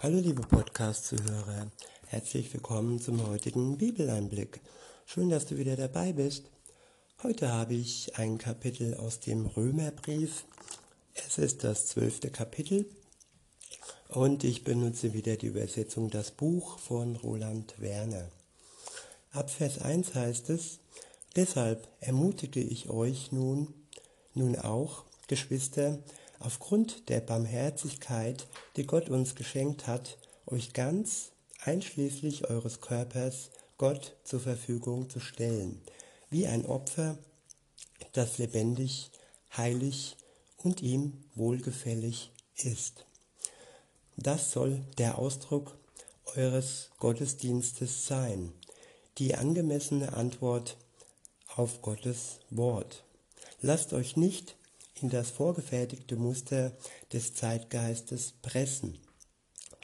Hallo liebe Podcast-Zuhörer, herzlich willkommen zum heutigen Bibeleinblick. Schön, dass du wieder dabei bist. Heute habe ich ein Kapitel aus dem Römerbrief. Es ist das zwölfte Kapitel und ich benutze wieder die Übersetzung Das Buch von Roland Werner. Ab Vers 1 heißt es, Deshalb ermutige ich euch nun, nun auch, Geschwister, aufgrund der Barmherzigkeit, die Gott uns geschenkt hat, euch ganz, einschließlich eures Körpers, Gott zur Verfügung zu stellen, wie ein Opfer, das lebendig, heilig und ihm wohlgefällig ist. Das soll der Ausdruck eures Gottesdienstes sein, die angemessene Antwort auf Gottes Wort. Lasst euch nicht in das vorgefertigte Muster des Zeitgeistes pressen.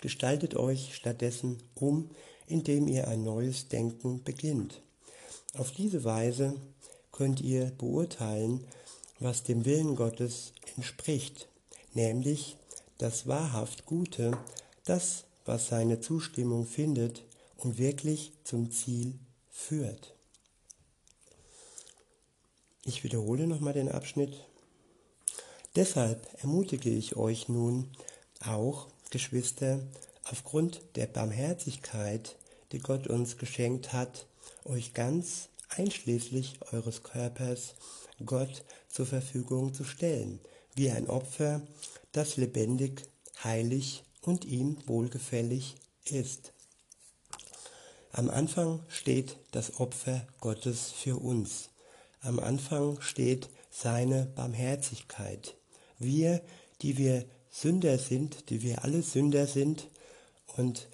Gestaltet euch stattdessen um, indem ihr ein neues Denken beginnt. Auf diese Weise könnt ihr beurteilen, was dem Willen Gottes entspricht, nämlich das wahrhaft Gute, das, was seine Zustimmung findet und wirklich zum Ziel führt. Ich wiederhole nochmal den Abschnitt Deshalb ermutige ich euch nun auch, Geschwister, aufgrund der Barmherzigkeit, die Gott uns geschenkt hat, euch ganz einschließlich eures Körpers Gott zur Verfügung zu stellen, wie ein Opfer, das lebendig, heilig und ihm wohlgefällig ist. Am Anfang steht das Opfer Gottes für uns. Am Anfang steht seine Barmherzigkeit. Wir, die wir Sünder sind, die wir alle Sünder sind und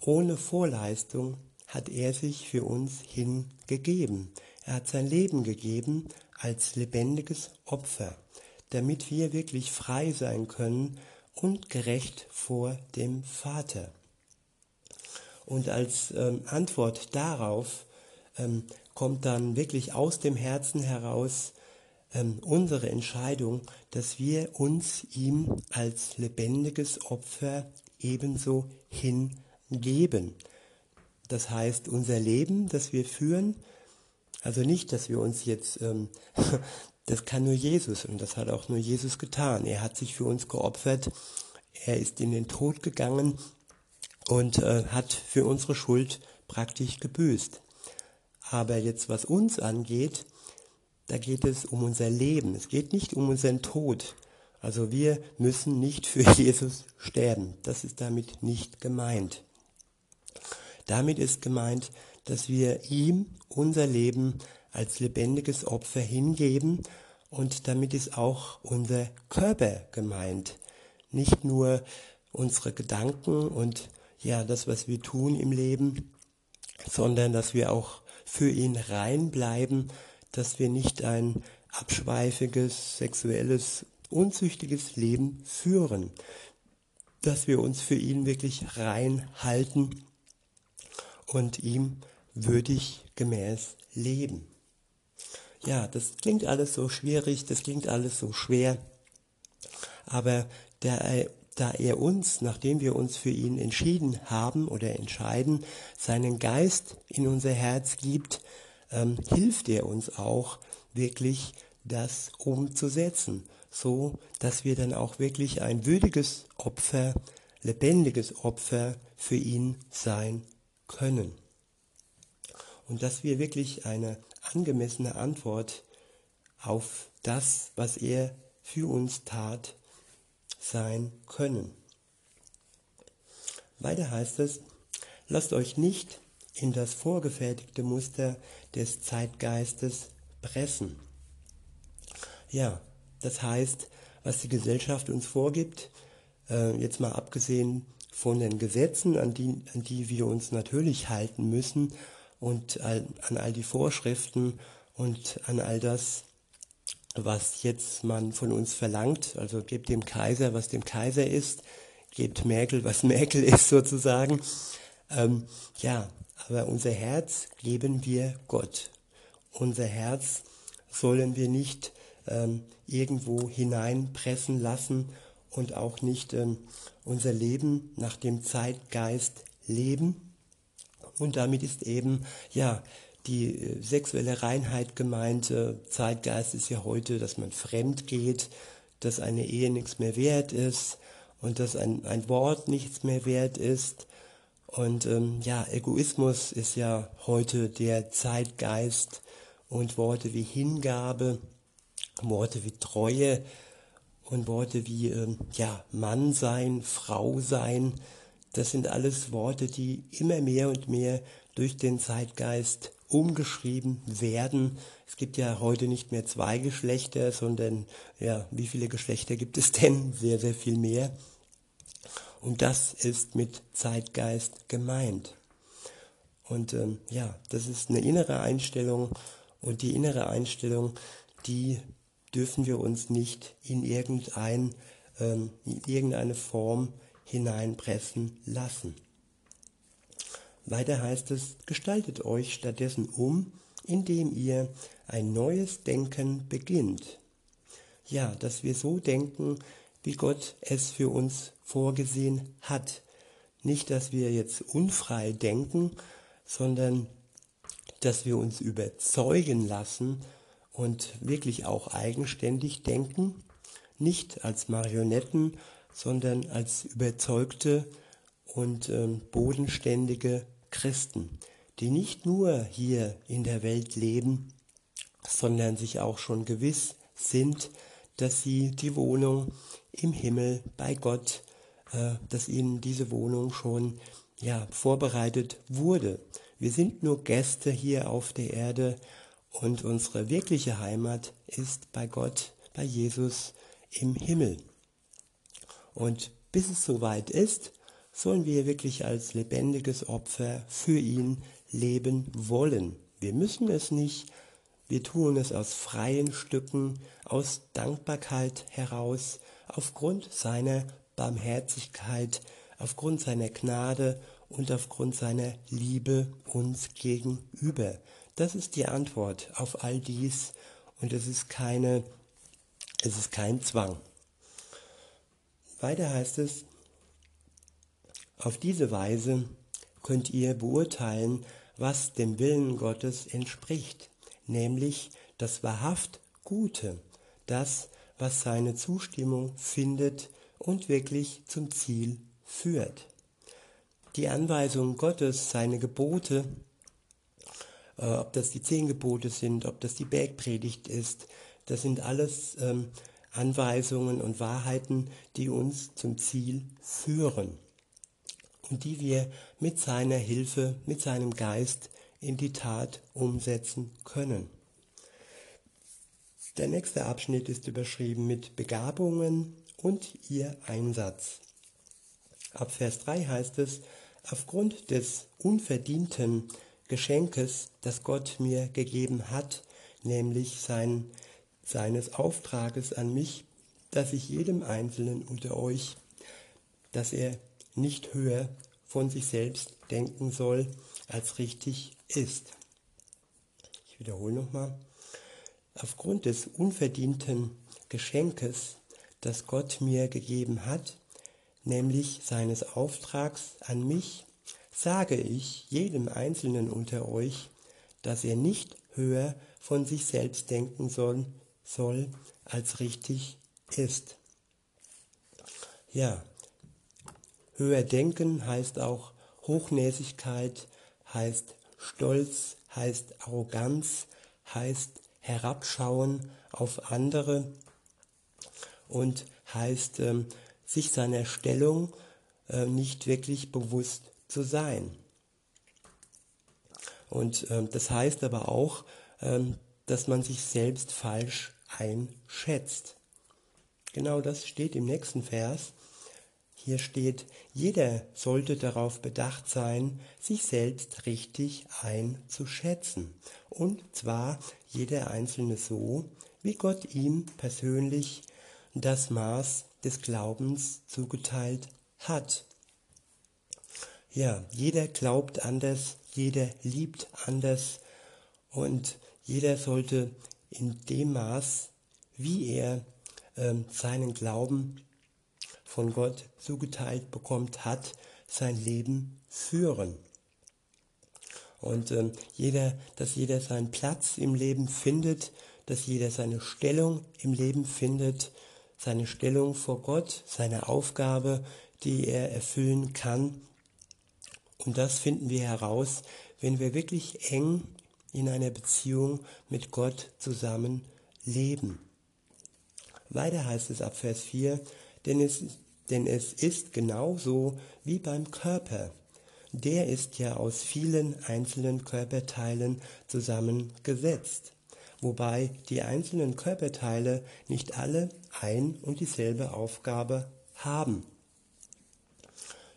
ohne Vorleistung hat er sich für uns hingegeben. Er hat sein Leben gegeben als lebendiges Opfer, damit wir wirklich frei sein können und gerecht vor dem Vater. Und als ähm, Antwort darauf ähm, kommt dann wirklich aus dem Herzen heraus ähm, unsere Entscheidung, dass wir uns ihm als lebendiges Opfer ebenso hingeben. Das heißt, unser Leben, das wir führen, also nicht, dass wir uns jetzt, ähm, das kann nur Jesus und das hat auch nur Jesus getan. Er hat sich für uns geopfert, er ist in den Tod gegangen und äh, hat für unsere Schuld praktisch gebüßt. Aber jetzt, was uns angeht, da geht es um unser Leben. Es geht nicht um unseren Tod. Also wir müssen nicht für Jesus sterben. Das ist damit nicht gemeint. Damit ist gemeint, dass wir ihm unser Leben als lebendiges Opfer hingeben und damit ist auch unser Körper gemeint. Nicht nur unsere Gedanken und ja, das, was wir tun im Leben, sondern dass wir auch für ihn rein bleiben dass wir nicht ein abschweifiges, sexuelles, unzüchtiges Leben führen, dass wir uns für ihn wirklich rein halten und ihm würdig gemäß leben. Ja, das klingt alles so schwierig, das klingt alles so schwer, aber der, da er uns, nachdem wir uns für ihn entschieden haben oder entscheiden, seinen Geist in unser Herz gibt, ähm, hilft er uns auch wirklich das umzusetzen, so dass wir dann auch wirklich ein würdiges Opfer, lebendiges Opfer für ihn sein können. Und dass wir wirklich eine angemessene Antwort auf das, was er für uns tat, sein können. Weiter heißt es, lasst euch nicht in das vorgefertigte Muster des Zeitgeistes pressen. Ja, das heißt, was die Gesellschaft uns vorgibt, äh, jetzt mal abgesehen von den Gesetzen, an die, an die wir uns natürlich halten müssen und all, an all die Vorschriften und an all das, was jetzt man von uns verlangt. Also gebt dem Kaiser, was dem Kaiser ist, gebt Merkel, was Merkel ist sozusagen. Ähm, ja, aber unser Herz geben wir Gott. Unser Herz sollen wir nicht ähm, irgendwo hineinpressen lassen und auch nicht ähm, unser Leben nach dem Zeitgeist leben. Und damit ist eben, ja, die äh, sexuelle Reinheit gemeint. Zeitgeist ist ja heute, dass man fremd geht, dass eine Ehe nichts mehr wert ist und dass ein, ein Wort nichts mehr wert ist. Und ähm, ja, Egoismus ist ja heute der Zeitgeist und Worte wie Hingabe, Worte wie Treue und Worte wie ähm, ja, Mann sein, Frau sein, das sind alles Worte, die immer mehr und mehr durch den Zeitgeist umgeschrieben werden. Es gibt ja heute nicht mehr zwei Geschlechter, sondern ja, wie viele Geschlechter gibt es denn? Sehr, sehr viel mehr. Und das ist mit Zeitgeist gemeint. Und ähm, ja, das ist eine innere Einstellung und die innere Einstellung, die dürfen wir uns nicht in, irgendein, ähm, in irgendeine Form hineinpressen lassen. Weiter heißt es, gestaltet euch stattdessen um, indem ihr ein neues Denken beginnt. Ja, dass wir so denken, wie Gott es für uns vorgesehen hat. Nicht, dass wir jetzt unfrei denken, sondern dass wir uns überzeugen lassen und wirklich auch eigenständig denken, nicht als Marionetten, sondern als überzeugte und ähm, bodenständige Christen, die nicht nur hier in der Welt leben, sondern sich auch schon gewiss sind, dass sie die Wohnung im Himmel bei Gott, äh, dass ihnen diese Wohnung schon ja vorbereitet wurde. Wir sind nur Gäste hier auf der Erde und unsere wirkliche Heimat ist bei Gott, bei Jesus im Himmel. Und bis es soweit ist, sollen wir wirklich als lebendiges Opfer für ihn leben wollen. Wir müssen es nicht, wir tun es aus freien Stücken, aus Dankbarkeit heraus, aufgrund seiner Barmherzigkeit, aufgrund seiner Gnade und aufgrund seiner Liebe uns gegenüber. Das ist die Antwort auf all dies und es ist keine, es ist kein Zwang. Weiter heißt es, auf diese Weise könnt ihr beurteilen, was dem Willen Gottes entspricht, nämlich das wahrhaft Gute, das, was seine Zustimmung findet und wirklich zum Ziel führt. Die Anweisung Gottes, seine Gebote, äh, ob das die zehn Gebote sind, ob das die Bergpredigt ist, das sind alles ähm, Anweisungen und Wahrheiten, die uns zum Ziel führen und die wir mit seiner Hilfe, mit seinem Geist in die Tat umsetzen können. Der nächste Abschnitt ist überschrieben mit Begabungen und ihr Einsatz. Ab Vers 3 heißt es, aufgrund des unverdienten Geschenkes, das Gott mir gegeben hat, nämlich sein, seines Auftrages an mich, dass ich jedem Einzelnen unter euch, dass er nicht höher von sich selbst denken soll, als richtig ist. Ich wiederhole nochmal. Aufgrund des unverdienten Geschenkes, das Gott mir gegeben hat, nämlich seines Auftrags an mich, sage ich jedem Einzelnen unter euch, dass er nicht höher von sich selbst denken soll, soll als richtig ist. Ja, höher denken heißt auch Hochnäsigkeit, heißt Stolz, heißt Arroganz, heißt herabschauen auf andere und heißt ähm, sich seiner Stellung äh, nicht wirklich bewusst zu sein. Und ähm, das heißt aber auch, ähm, dass man sich selbst falsch einschätzt. Genau das steht im nächsten Vers. Hier steht, jeder sollte darauf bedacht sein, sich selbst richtig einzuschätzen. Und zwar jeder Einzelne so, wie Gott ihm persönlich das Maß des Glaubens zugeteilt hat. Ja, jeder glaubt anders, jeder liebt anders und jeder sollte in dem Maß, wie er ähm, seinen Glauben von Gott zugeteilt bekommt hat, sein Leben führen. Und ähm, jeder, dass jeder seinen Platz im Leben findet, dass jeder seine Stellung im Leben findet, seine Stellung vor Gott, seine Aufgabe, die er erfüllen kann. Und das finden wir heraus, wenn wir wirklich eng in einer Beziehung mit Gott zusammen leben. Weiter heißt es ab Vers 4, denn es, denn es ist genauso wie beim Körper. Der ist ja aus vielen einzelnen Körperteilen zusammengesetzt, wobei die einzelnen Körperteile nicht alle ein und dieselbe Aufgabe haben.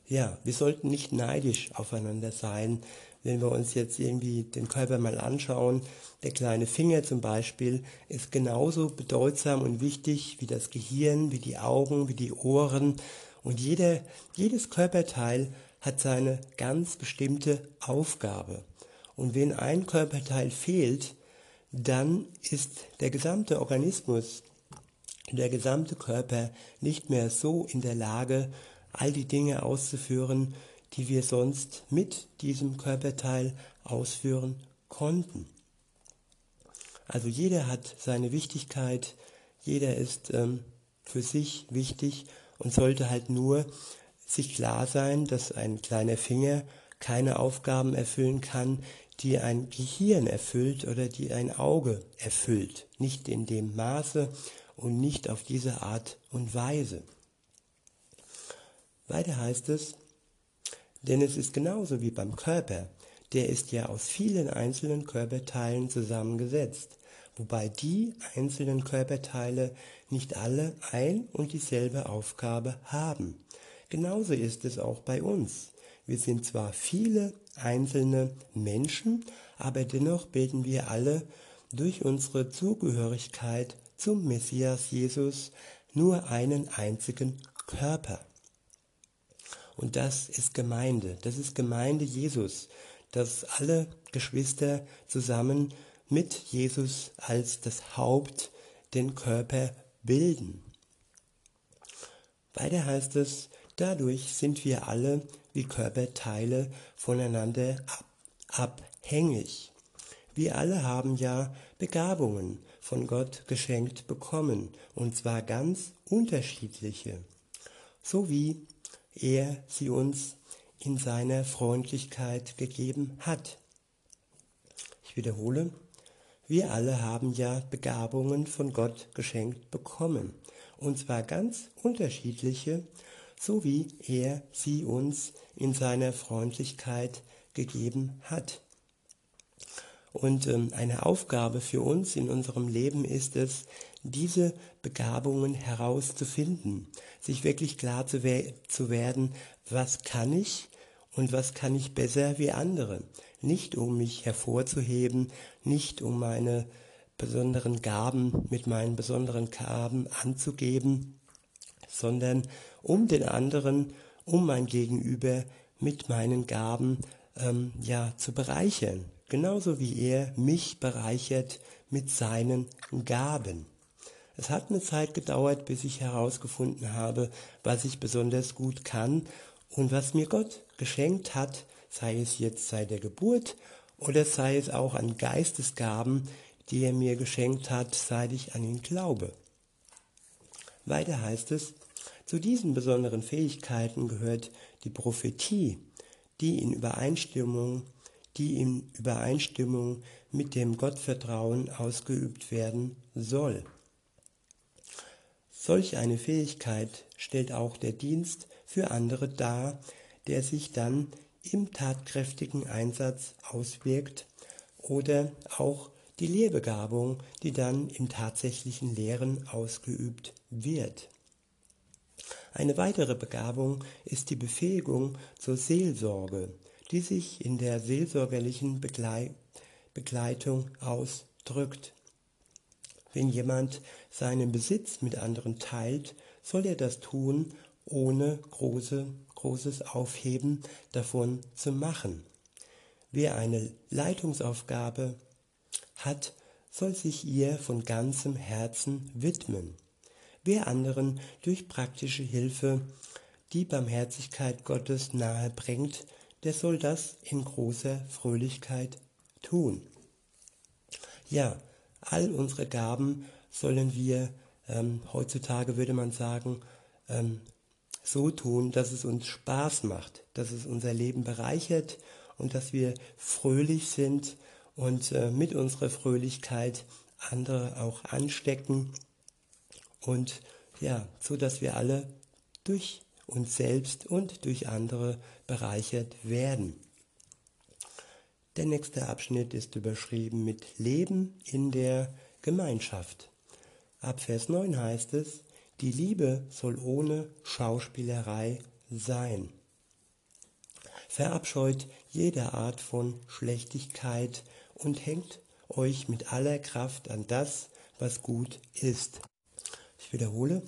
Ja, wir sollten nicht neidisch aufeinander sein, wenn wir uns jetzt irgendwie den Körper mal anschauen, der kleine Finger zum Beispiel ist genauso bedeutsam und wichtig wie das Gehirn, wie die Augen, wie die Ohren. Und jeder, jedes Körperteil hat seine ganz bestimmte Aufgabe. Und wenn ein Körperteil fehlt, dann ist der gesamte Organismus, der gesamte Körper nicht mehr so in der Lage, all die Dinge auszuführen, die wir sonst mit diesem Körperteil ausführen konnten. Also jeder hat seine Wichtigkeit, jeder ist ähm, für sich wichtig und sollte halt nur sich klar sein, dass ein kleiner Finger keine Aufgaben erfüllen kann, die ein Gehirn erfüllt oder die ein Auge erfüllt. Nicht in dem Maße und nicht auf diese Art und Weise. Weiter heißt es, denn es ist genauso wie beim Körper. Der ist ja aus vielen einzelnen Körperteilen zusammengesetzt, wobei die einzelnen Körperteile nicht alle ein und dieselbe Aufgabe haben. Genauso ist es auch bei uns. Wir sind zwar viele einzelne Menschen, aber dennoch bilden wir alle durch unsere Zugehörigkeit zum Messias Jesus nur einen einzigen Körper. Und das ist Gemeinde. Das ist Gemeinde Jesus, dass alle Geschwister zusammen mit Jesus als das Haupt den Körper bilden. Weiter heißt es, dadurch sind wir alle wie Körperteile voneinander abhängig. Wir alle haben ja Begabungen von Gott geschenkt bekommen, und zwar ganz unterschiedliche, so wie er sie uns in seiner Freundlichkeit gegeben hat. Ich wiederhole, wir alle haben ja Begabungen von Gott geschenkt bekommen, und zwar ganz unterschiedliche, so wie er sie uns in seiner Freundlichkeit gegeben hat. Und ähm, eine Aufgabe für uns in unserem Leben ist es, diese Begabungen herauszufinden, sich wirklich klar zu, we zu werden, was kann ich und was kann ich besser wie andere. Nicht um mich hervorzuheben, nicht um meine besonderen Gaben mit meinen besonderen Gaben anzugeben, sondern um den anderen, um mein Gegenüber mit meinen Gaben ähm, ja zu bereichern, genauso wie er mich bereichert mit seinen Gaben. Es hat eine Zeit gedauert, bis ich herausgefunden habe, was ich besonders gut kann und was mir Gott geschenkt hat, sei es jetzt seit der Geburt oder sei es auch an Geistesgaben, die er mir geschenkt hat, seit ich an ihn glaube. Weiter heißt es, zu diesen besonderen Fähigkeiten gehört die Prophetie, die in Übereinstimmung, die in Übereinstimmung mit dem Gottvertrauen ausgeübt werden soll. Solch eine Fähigkeit stellt auch der Dienst für andere dar, der sich dann im tatkräftigen Einsatz auswirkt oder auch die Lehrbegabung, die dann im tatsächlichen Lehren ausgeübt wird. Eine weitere Begabung ist die Befähigung zur Seelsorge, die sich in der seelsorgerlichen Begleitung ausdrückt. Wenn jemand seinen Besitz mit anderen teilt, soll er das tun, ohne große, großes Aufheben davon zu machen. Wer eine Leitungsaufgabe hat, soll sich ihr von ganzem Herzen widmen. wer anderen durch praktische Hilfe die Barmherzigkeit Gottes nahe bringt, der soll das in großer Fröhlichkeit tun. Ja, all unsere Gaben sollen wir, ähm, heutzutage würde man sagen, ähm, so tun, dass es uns Spaß macht, dass es unser Leben bereichert und dass wir fröhlich sind und äh, mit unserer Fröhlichkeit andere auch anstecken und ja, so dass wir alle durch uns selbst und durch andere bereichert werden. Der nächste Abschnitt ist überschrieben mit Leben in der Gemeinschaft. Ab Vers 9 heißt es, die Liebe soll ohne Schauspielerei sein. Verabscheut jede Art von Schlechtigkeit und hängt euch mit aller Kraft an das, was gut ist. Ich wiederhole,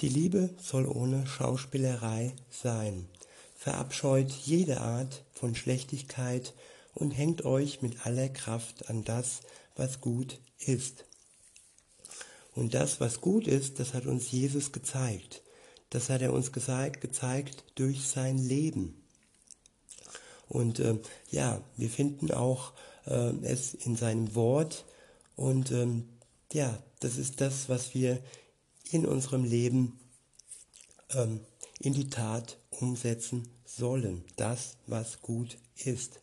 die Liebe soll ohne Schauspielerei sein. Verabscheut jede Art von Schlechtigkeit und hängt euch mit aller Kraft an das, was gut ist. Und das, was gut ist, das hat uns Jesus gezeigt. Das hat er uns gezeigt, gezeigt durch sein Leben. Und äh, ja, wir finden auch äh, es in seinem Wort. Und ähm, ja, das ist das, was wir in unserem Leben ähm, in die Tat umsetzen sollen. Das, was gut ist.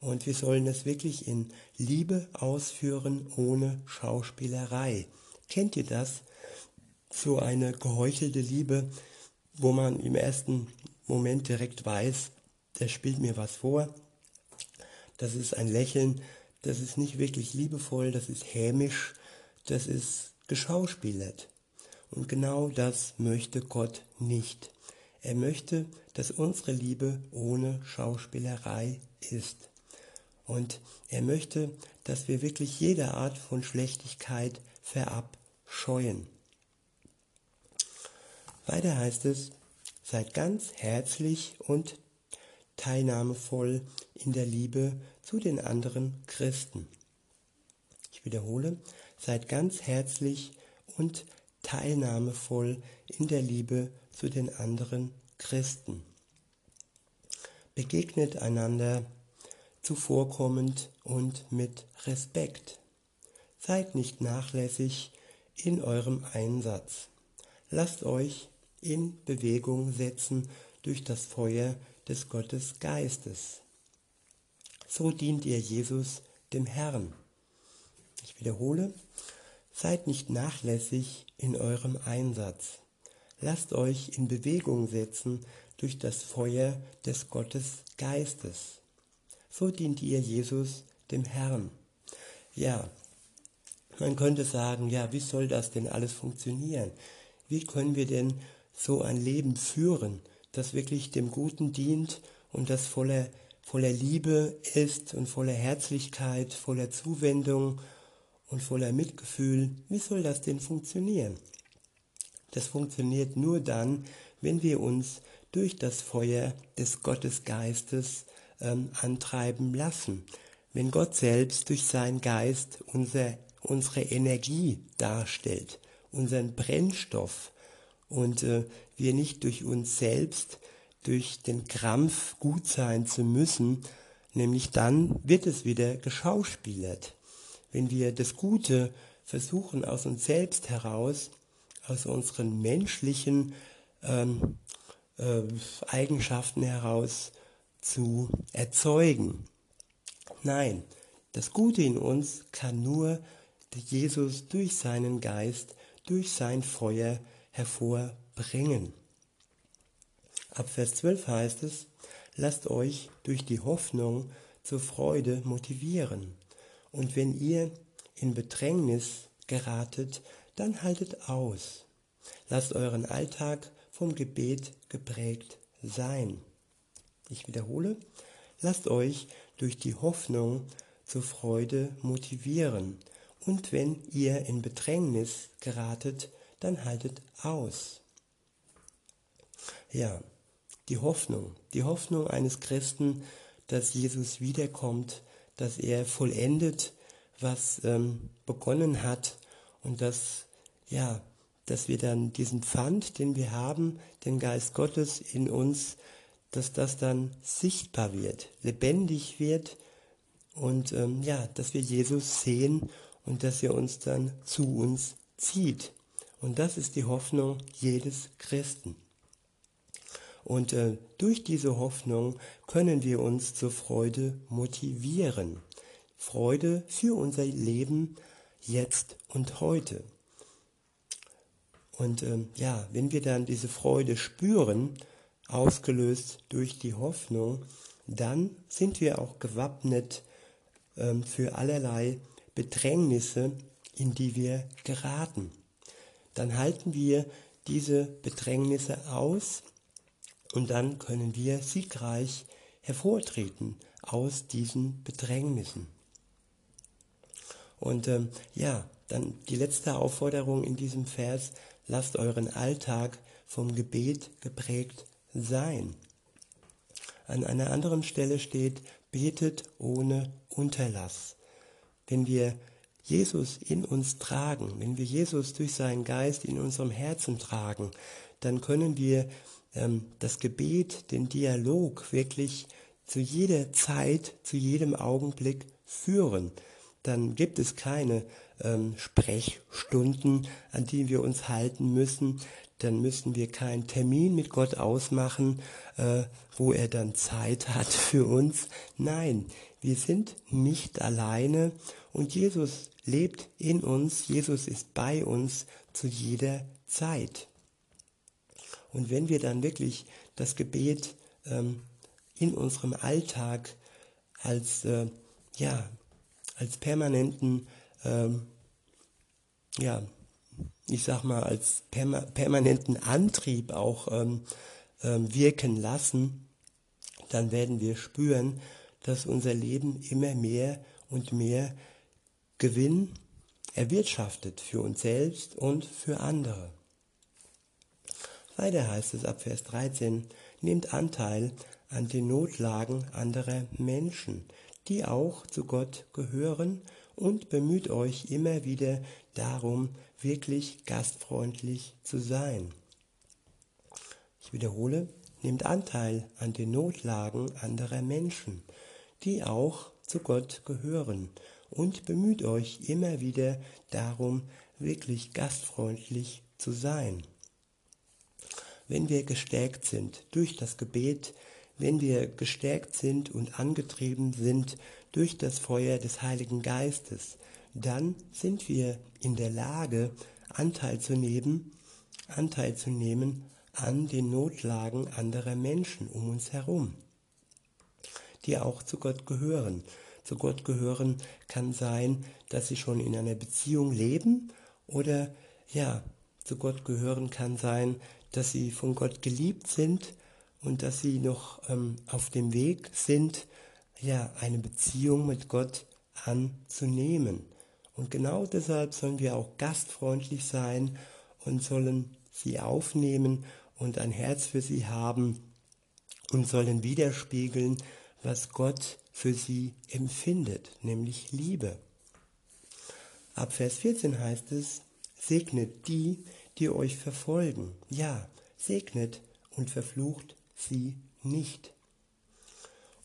Und wir sollen es wirklich in Liebe ausführen, ohne Schauspielerei. Kennt ihr das? So eine geheuchelte Liebe, wo man im ersten Moment direkt weiß, der spielt mir was vor. Das ist ein Lächeln, das ist nicht wirklich liebevoll, das ist hämisch, das ist geschauspielert. Und genau das möchte Gott nicht. Er möchte, dass unsere Liebe ohne Schauspielerei ist. Und er möchte, dass wir wirklich jede Art von Schlechtigkeit verabscheuen. Weiter heißt es, seid ganz herzlich und teilnahmevoll in der Liebe zu den anderen Christen. Ich wiederhole, seid ganz herzlich und teilnahmevoll in der Liebe zu den anderen Christen. Begegnet einander zuvorkommend und mit Respekt. Seid nicht nachlässig in eurem Einsatz. Lasst euch in Bewegung setzen durch das Feuer des Gottes Geistes. So dient ihr Jesus dem Herrn. Ich wiederhole, seid nicht nachlässig in eurem Einsatz. Lasst euch in Bewegung setzen durch das Feuer des Gottes Geistes so dient ihr Jesus dem Herrn. Ja, man könnte sagen, ja, wie soll das denn alles funktionieren? Wie können wir denn so ein Leben führen, das wirklich dem Guten dient und das voller, voller Liebe ist und voller Herzlichkeit, voller Zuwendung und voller Mitgefühl? Wie soll das denn funktionieren? Das funktioniert nur dann, wenn wir uns durch das Feuer des Gottesgeistes ähm, antreiben lassen. Wenn Gott selbst durch seinen Geist unser, unsere Energie darstellt, unseren Brennstoff und äh, wir nicht durch uns selbst, durch den Krampf gut sein zu müssen, nämlich dann wird es wieder geschauspielert. Wenn wir das Gute versuchen aus uns selbst heraus, aus unseren menschlichen ähm, äh, Eigenschaften heraus zu erzeugen. Nein, das Gute in uns kann nur Jesus durch seinen Geist, durch sein Feuer hervorbringen. Ab Vers 12 heißt es, lasst euch durch die Hoffnung zur Freude motivieren. Und wenn ihr in Bedrängnis geratet, dann haltet aus. Lasst euren Alltag vom Gebet geprägt sein. Ich wiederhole, lasst euch durch die Hoffnung zur Freude motivieren. Und wenn ihr in Bedrängnis geratet, dann haltet aus. Ja, die Hoffnung, die Hoffnung eines Christen, dass Jesus wiederkommt, dass er vollendet, was ähm, begonnen hat und dass ja dass wir dann diesen Pfand, den wir haben, den Geist Gottes in uns, dass das dann sichtbar wird, lebendig wird und ähm, ja, dass wir Jesus sehen und dass er uns dann zu uns zieht. Und das ist die Hoffnung jedes Christen. Und äh, durch diese Hoffnung können wir uns zur Freude motivieren. Freude für unser Leben jetzt und heute. Und ähm, ja, wenn wir dann diese Freude spüren, ausgelöst durch die Hoffnung, dann sind wir auch gewappnet ähm, für allerlei Bedrängnisse, in die wir geraten. Dann halten wir diese Bedrängnisse aus und dann können wir siegreich hervortreten aus diesen Bedrängnissen. Und ähm, ja, dann die letzte Aufforderung in diesem Vers, lasst euren Alltag vom Gebet geprägt sein. An einer anderen Stelle steht, betet ohne Unterlass. Wenn wir Jesus in uns tragen, wenn wir Jesus durch seinen Geist in unserem Herzen tragen, dann können wir ähm, das Gebet, den Dialog wirklich zu jeder Zeit, zu jedem Augenblick führen. Dann gibt es keine ähm, Sprechstunden, an die wir uns halten müssen. Dann müssen wir keinen Termin mit Gott ausmachen, äh, wo er dann Zeit hat für uns. Nein, wir sind nicht alleine und Jesus lebt in uns, Jesus ist bei uns zu jeder Zeit. Und wenn wir dann wirklich das Gebet ähm, in unserem Alltag als, äh, ja, als permanenten ähm, ja, ich sag mal, als perma permanenten Antrieb auch ähm, ähm, wirken lassen, dann werden wir spüren, dass unser Leben immer mehr und mehr Gewinn erwirtschaftet für uns selbst und für andere. Weiter heißt es ab Vers 13, nehmt Anteil an den Notlagen anderer Menschen, die auch zu Gott gehören und bemüht euch immer wieder darum, wirklich gastfreundlich zu sein. Ich wiederhole, nehmt Anteil an den Notlagen anderer Menschen, die auch zu Gott gehören und bemüht euch immer wieder darum, wirklich gastfreundlich zu sein. Wenn wir gestärkt sind durch das Gebet, wenn wir gestärkt sind und angetrieben sind durch das Feuer des Heiligen Geistes, dann sind wir in der Lage, Anteil zu nehmen, Anteil zu nehmen an den Notlagen anderer Menschen um uns herum, die auch zu Gott gehören. Zu Gott gehören kann sein, dass sie schon in einer Beziehung leben oder ja, zu Gott gehören kann sein, dass sie von Gott geliebt sind und dass sie noch ähm, auf dem Weg sind, ja, eine Beziehung mit Gott anzunehmen. Und genau deshalb sollen wir auch gastfreundlich sein und sollen sie aufnehmen und ein Herz für sie haben und sollen widerspiegeln, was Gott für sie empfindet, nämlich Liebe. Ab Vers 14 heißt es, segnet die, die euch verfolgen. Ja, segnet und verflucht sie nicht.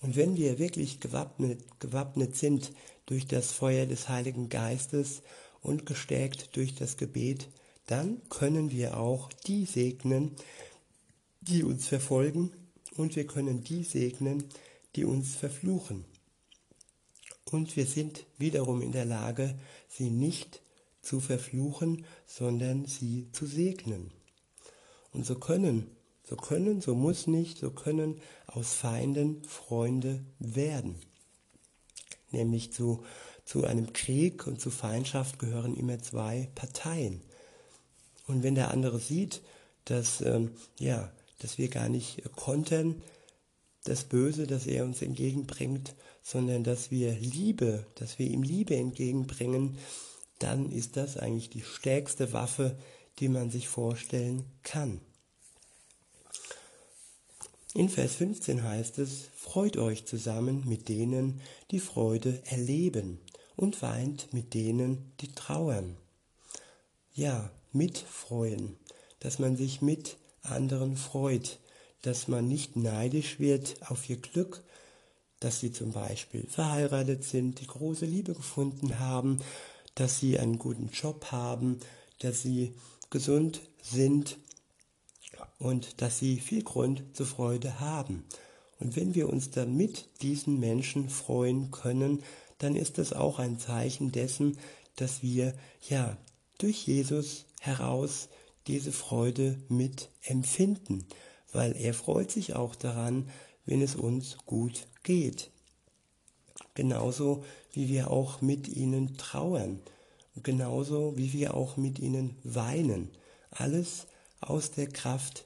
Und wenn wir wirklich gewappnet, gewappnet sind durch das Feuer des Heiligen Geistes und gestärkt durch das Gebet, dann können wir auch die segnen, die uns verfolgen und wir können die segnen, die uns verfluchen. Und wir sind wiederum in der Lage, sie nicht zu verfluchen, sondern sie zu segnen. Und so können so können, so muss nicht, so können aus Feinden Freunde werden. Nämlich zu, zu einem Krieg und zu Feindschaft gehören immer zwei Parteien. Und wenn der andere sieht, dass, ähm, ja, dass wir gar nicht kontern, das Böse, das er uns entgegenbringt, sondern dass wir Liebe, dass wir ihm Liebe entgegenbringen, dann ist das eigentlich die stärkste Waffe, die man sich vorstellen kann. In Vers 15 heißt es, freut euch zusammen mit denen, die Freude erleben und weint mit denen, die trauern. Ja, mitfreuen, dass man sich mit anderen freut, dass man nicht neidisch wird auf ihr Glück, dass sie zum Beispiel verheiratet sind, die große Liebe gefunden haben, dass sie einen guten Job haben, dass sie gesund sind und dass sie viel Grund zur Freude haben. Und wenn wir uns dann mit diesen Menschen freuen können, dann ist das auch ein Zeichen dessen, dass wir ja durch Jesus heraus diese Freude mit empfinden, weil er freut sich auch daran, wenn es uns gut geht. Genauso wie wir auch mit ihnen trauern, genauso wie wir auch mit ihnen weinen. Alles aus der Kraft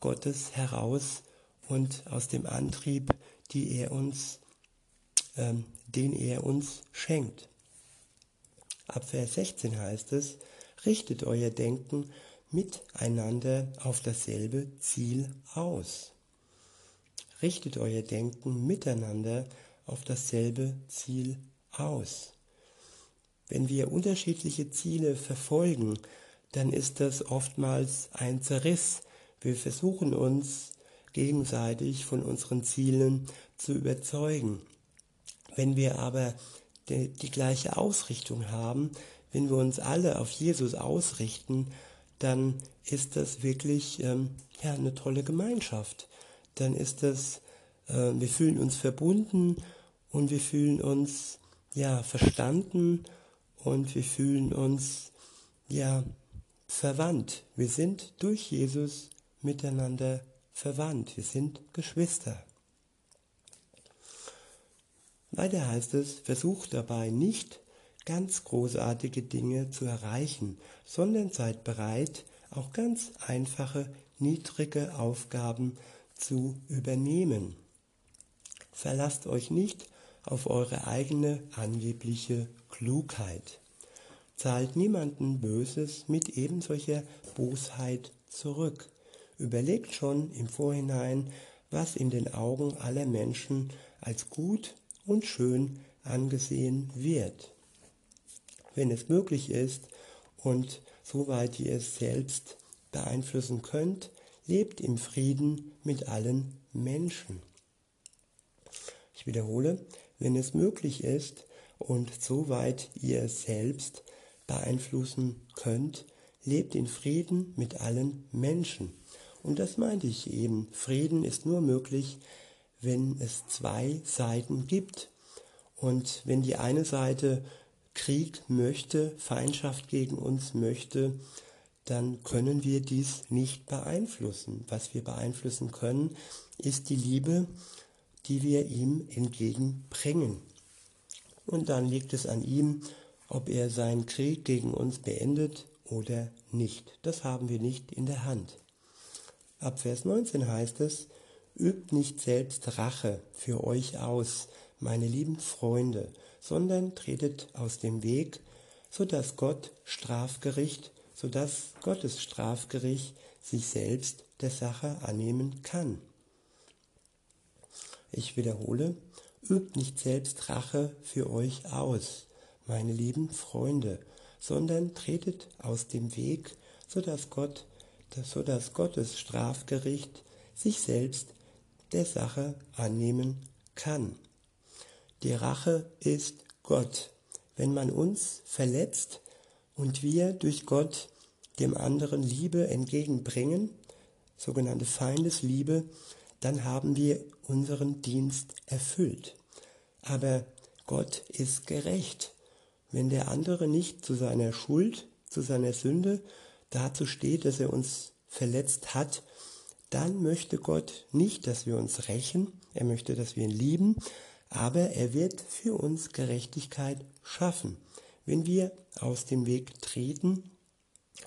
Gottes heraus und aus dem Antrieb, die er uns, ähm, den er uns schenkt. Ab Vers 16 heißt es, richtet euer Denken miteinander auf dasselbe Ziel aus. Richtet euer Denken miteinander auf dasselbe Ziel aus. Wenn wir unterschiedliche Ziele verfolgen, dann ist das oftmals ein Zerriss. Wir versuchen uns gegenseitig von unseren Zielen zu überzeugen. Wenn wir aber die, die gleiche Ausrichtung haben, wenn wir uns alle auf Jesus ausrichten, dann ist das wirklich ähm, ja, eine tolle Gemeinschaft. Dann ist das, äh, wir fühlen uns verbunden und wir fühlen uns ja verstanden und wir fühlen uns ja verwandt. Wir sind durch Jesus miteinander verwandt. Wir sind Geschwister. Weiter heißt es, versucht dabei nicht ganz großartige Dinge zu erreichen, sondern seid bereit, auch ganz einfache, niedrige Aufgaben zu übernehmen. Verlasst euch nicht auf eure eigene angebliche Klugheit. Zahlt niemanden Böses mit ebensolcher Bosheit zurück. Überlegt schon im Vorhinein, was in den Augen aller Menschen als gut und schön angesehen wird. Wenn es möglich ist und soweit ihr es selbst beeinflussen könnt, lebt im Frieden mit allen Menschen. Ich wiederhole, wenn es möglich ist und soweit ihr es selbst beeinflussen könnt, lebt in Frieden mit allen Menschen. Und das meinte ich eben. Frieden ist nur möglich, wenn es zwei Seiten gibt. Und wenn die eine Seite Krieg möchte, Feindschaft gegen uns möchte, dann können wir dies nicht beeinflussen. Was wir beeinflussen können, ist die Liebe, die wir ihm entgegenbringen. Und dann liegt es an ihm, ob er seinen Krieg gegen uns beendet oder nicht. Das haben wir nicht in der Hand. Ab Vers 19 heißt es, übt nicht selbst Rache für euch aus, meine lieben Freunde, sondern tretet aus dem Weg, so dass Gott Strafgericht, so dass Gottes Strafgericht sich selbst der Sache annehmen kann. Ich wiederhole, übt nicht selbst Rache für euch aus, meine lieben Freunde, sondern tretet aus dem Weg, so dass Gott so dass Gottes Strafgericht sich selbst der Sache annehmen kann. Die Rache ist Gott. Wenn man uns verletzt und wir durch Gott dem anderen Liebe entgegenbringen, sogenannte Feindesliebe, dann haben wir unseren Dienst erfüllt. Aber Gott ist gerecht. Wenn der andere nicht zu seiner Schuld, zu seiner Sünde dazu steht, dass er uns verletzt hat, dann möchte Gott nicht, dass wir uns rächen, er möchte, dass wir ihn lieben, aber er wird für uns Gerechtigkeit schaffen, wenn wir aus dem Weg treten,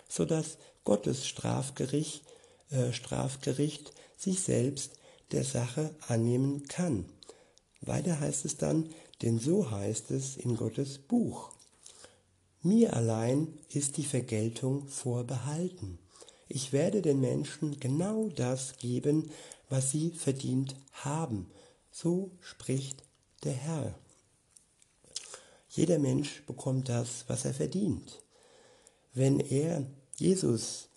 sodass Gottes Strafgericht, äh, Strafgericht sich selbst der Sache annehmen kann. Weiter heißt es dann, denn so heißt es in Gottes Buch. Mir allein ist die Vergeltung vorbehalten. Ich werde den Menschen genau das geben, was sie verdient haben. So spricht der Herr. Jeder Mensch bekommt das, was er verdient. Wenn er Jesus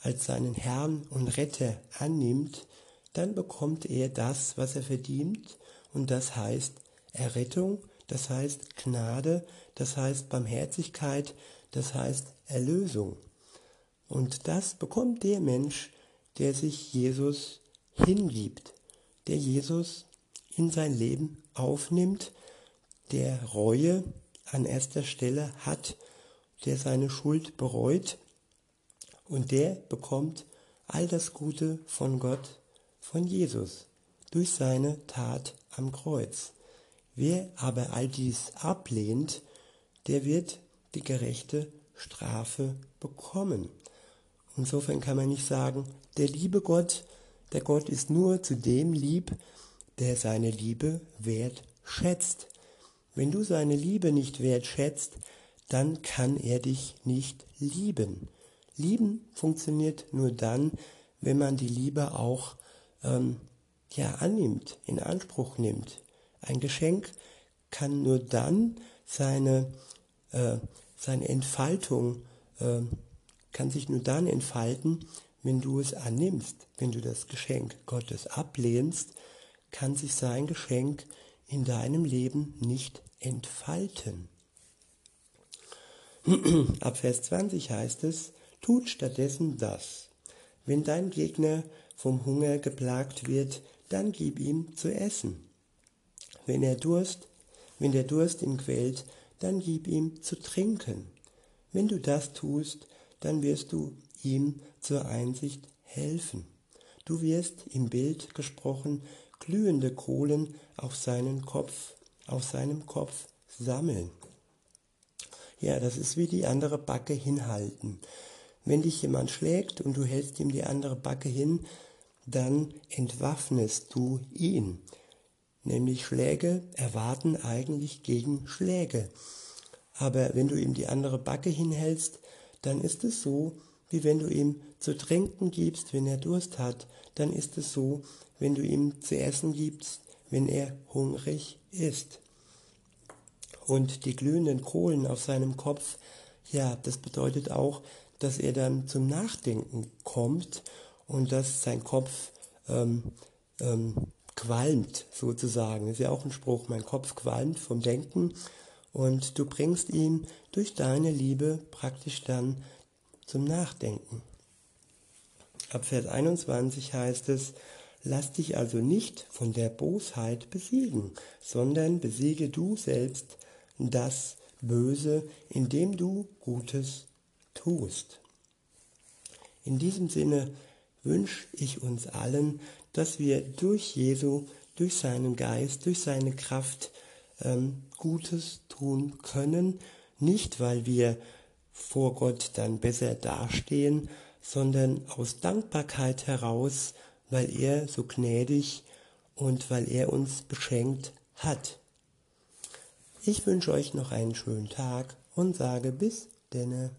als seinen Herrn und Retter annimmt, dann bekommt er das, was er verdient, und das heißt Errettung, das heißt Gnade, das heißt Barmherzigkeit, das heißt Erlösung. Und das bekommt der Mensch, der sich Jesus hingibt, der Jesus in sein Leben aufnimmt, der Reue an erster Stelle hat, der seine Schuld bereut und der bekommt all das Gute von Gott, von Jesus, durch seine Tat am Kreuz. Wer aber all dies ablehnt, der wird die gerechte Strafe bekommen. Insofern kann man nicht sagen, der liebe Gott, der Gott ist nur zu dem lieb, der seine Liebe wertschätzt. Wenn du seine Liebe nicht wertschätzt, dann kann er dich nicht lieben. Lieben funktioniert nur dann, wenn man die Liebe auch ähm, ja, annimmt, in Anspruch nimmt. Ein Geschenk kann nur dann seine, äh, seine Entfaltung, äh, kann sich nur dann entfalten, wenn du es annimmst. Wenn du das Geschenk Gottes ablehnst, kann sich sein Geschenk in deinem Leben nicht entfalten. Ab Vers 20 heißt es, tut stattdessen das. Wenn dein Gegner vom Hunger geplagt wird, dann gib ihm zu essen. Wenn er Durst, wenn der Durst ihn quält, dann gib ihm zu trinken. Wenn du das tust, dann wirst du ihm zur Einsicht helfen. Du wirst im Bild gesprochen glühende Kohlen auf seinen Kopf, auf seinem Kopf sammeln. Ja, das ist wie die andere Backe hinhalten. Wenn dich jemand schlägt und du hältst ihm die andere Backe hin, dann entwaffnest du ihn. Nämlich Schläge erwarten eigentlich gegen Schläge. Aber wenn du ihm die andere Backe hinhältst, dann ist es so, wie wenn du ihm zu trinken gibst, wenn er Durst hat, dann ist es so, wenn du ihm zu essen gibst, wenn er hungrig ist. Und die glühenden Kohlen auf seinem Kopf, ja, das bedeutet auch, dass er dann zum Nachdenken kommt und dass sein Kopf ähm, ähm, qualmt sozusagen. Das ist ja auch ein Spruch, mein Kopf qualmt vom Denken und du bringst ihn durch deine Liebe praktisch dann zum Nachdenken. Ab Vers 21 heißt es, lass dich also nicht von der Bosheit besiegen, sondern besiege du selbst das Böse, indem du Gutes tust. In diesem Sinne wünsche ich uns allen, dass wir durch Jesu, durch seinen Geist, durch seine Kraft ähm, Gutes tun können, nicht weil wir vor Gott dann besser dastehen, sondern aus Dankbarkeit heraus, weil er so gnädig und weil er uns beschenkt hat. Ich wünsche euch noch einen schönen Tag und sage bis denne.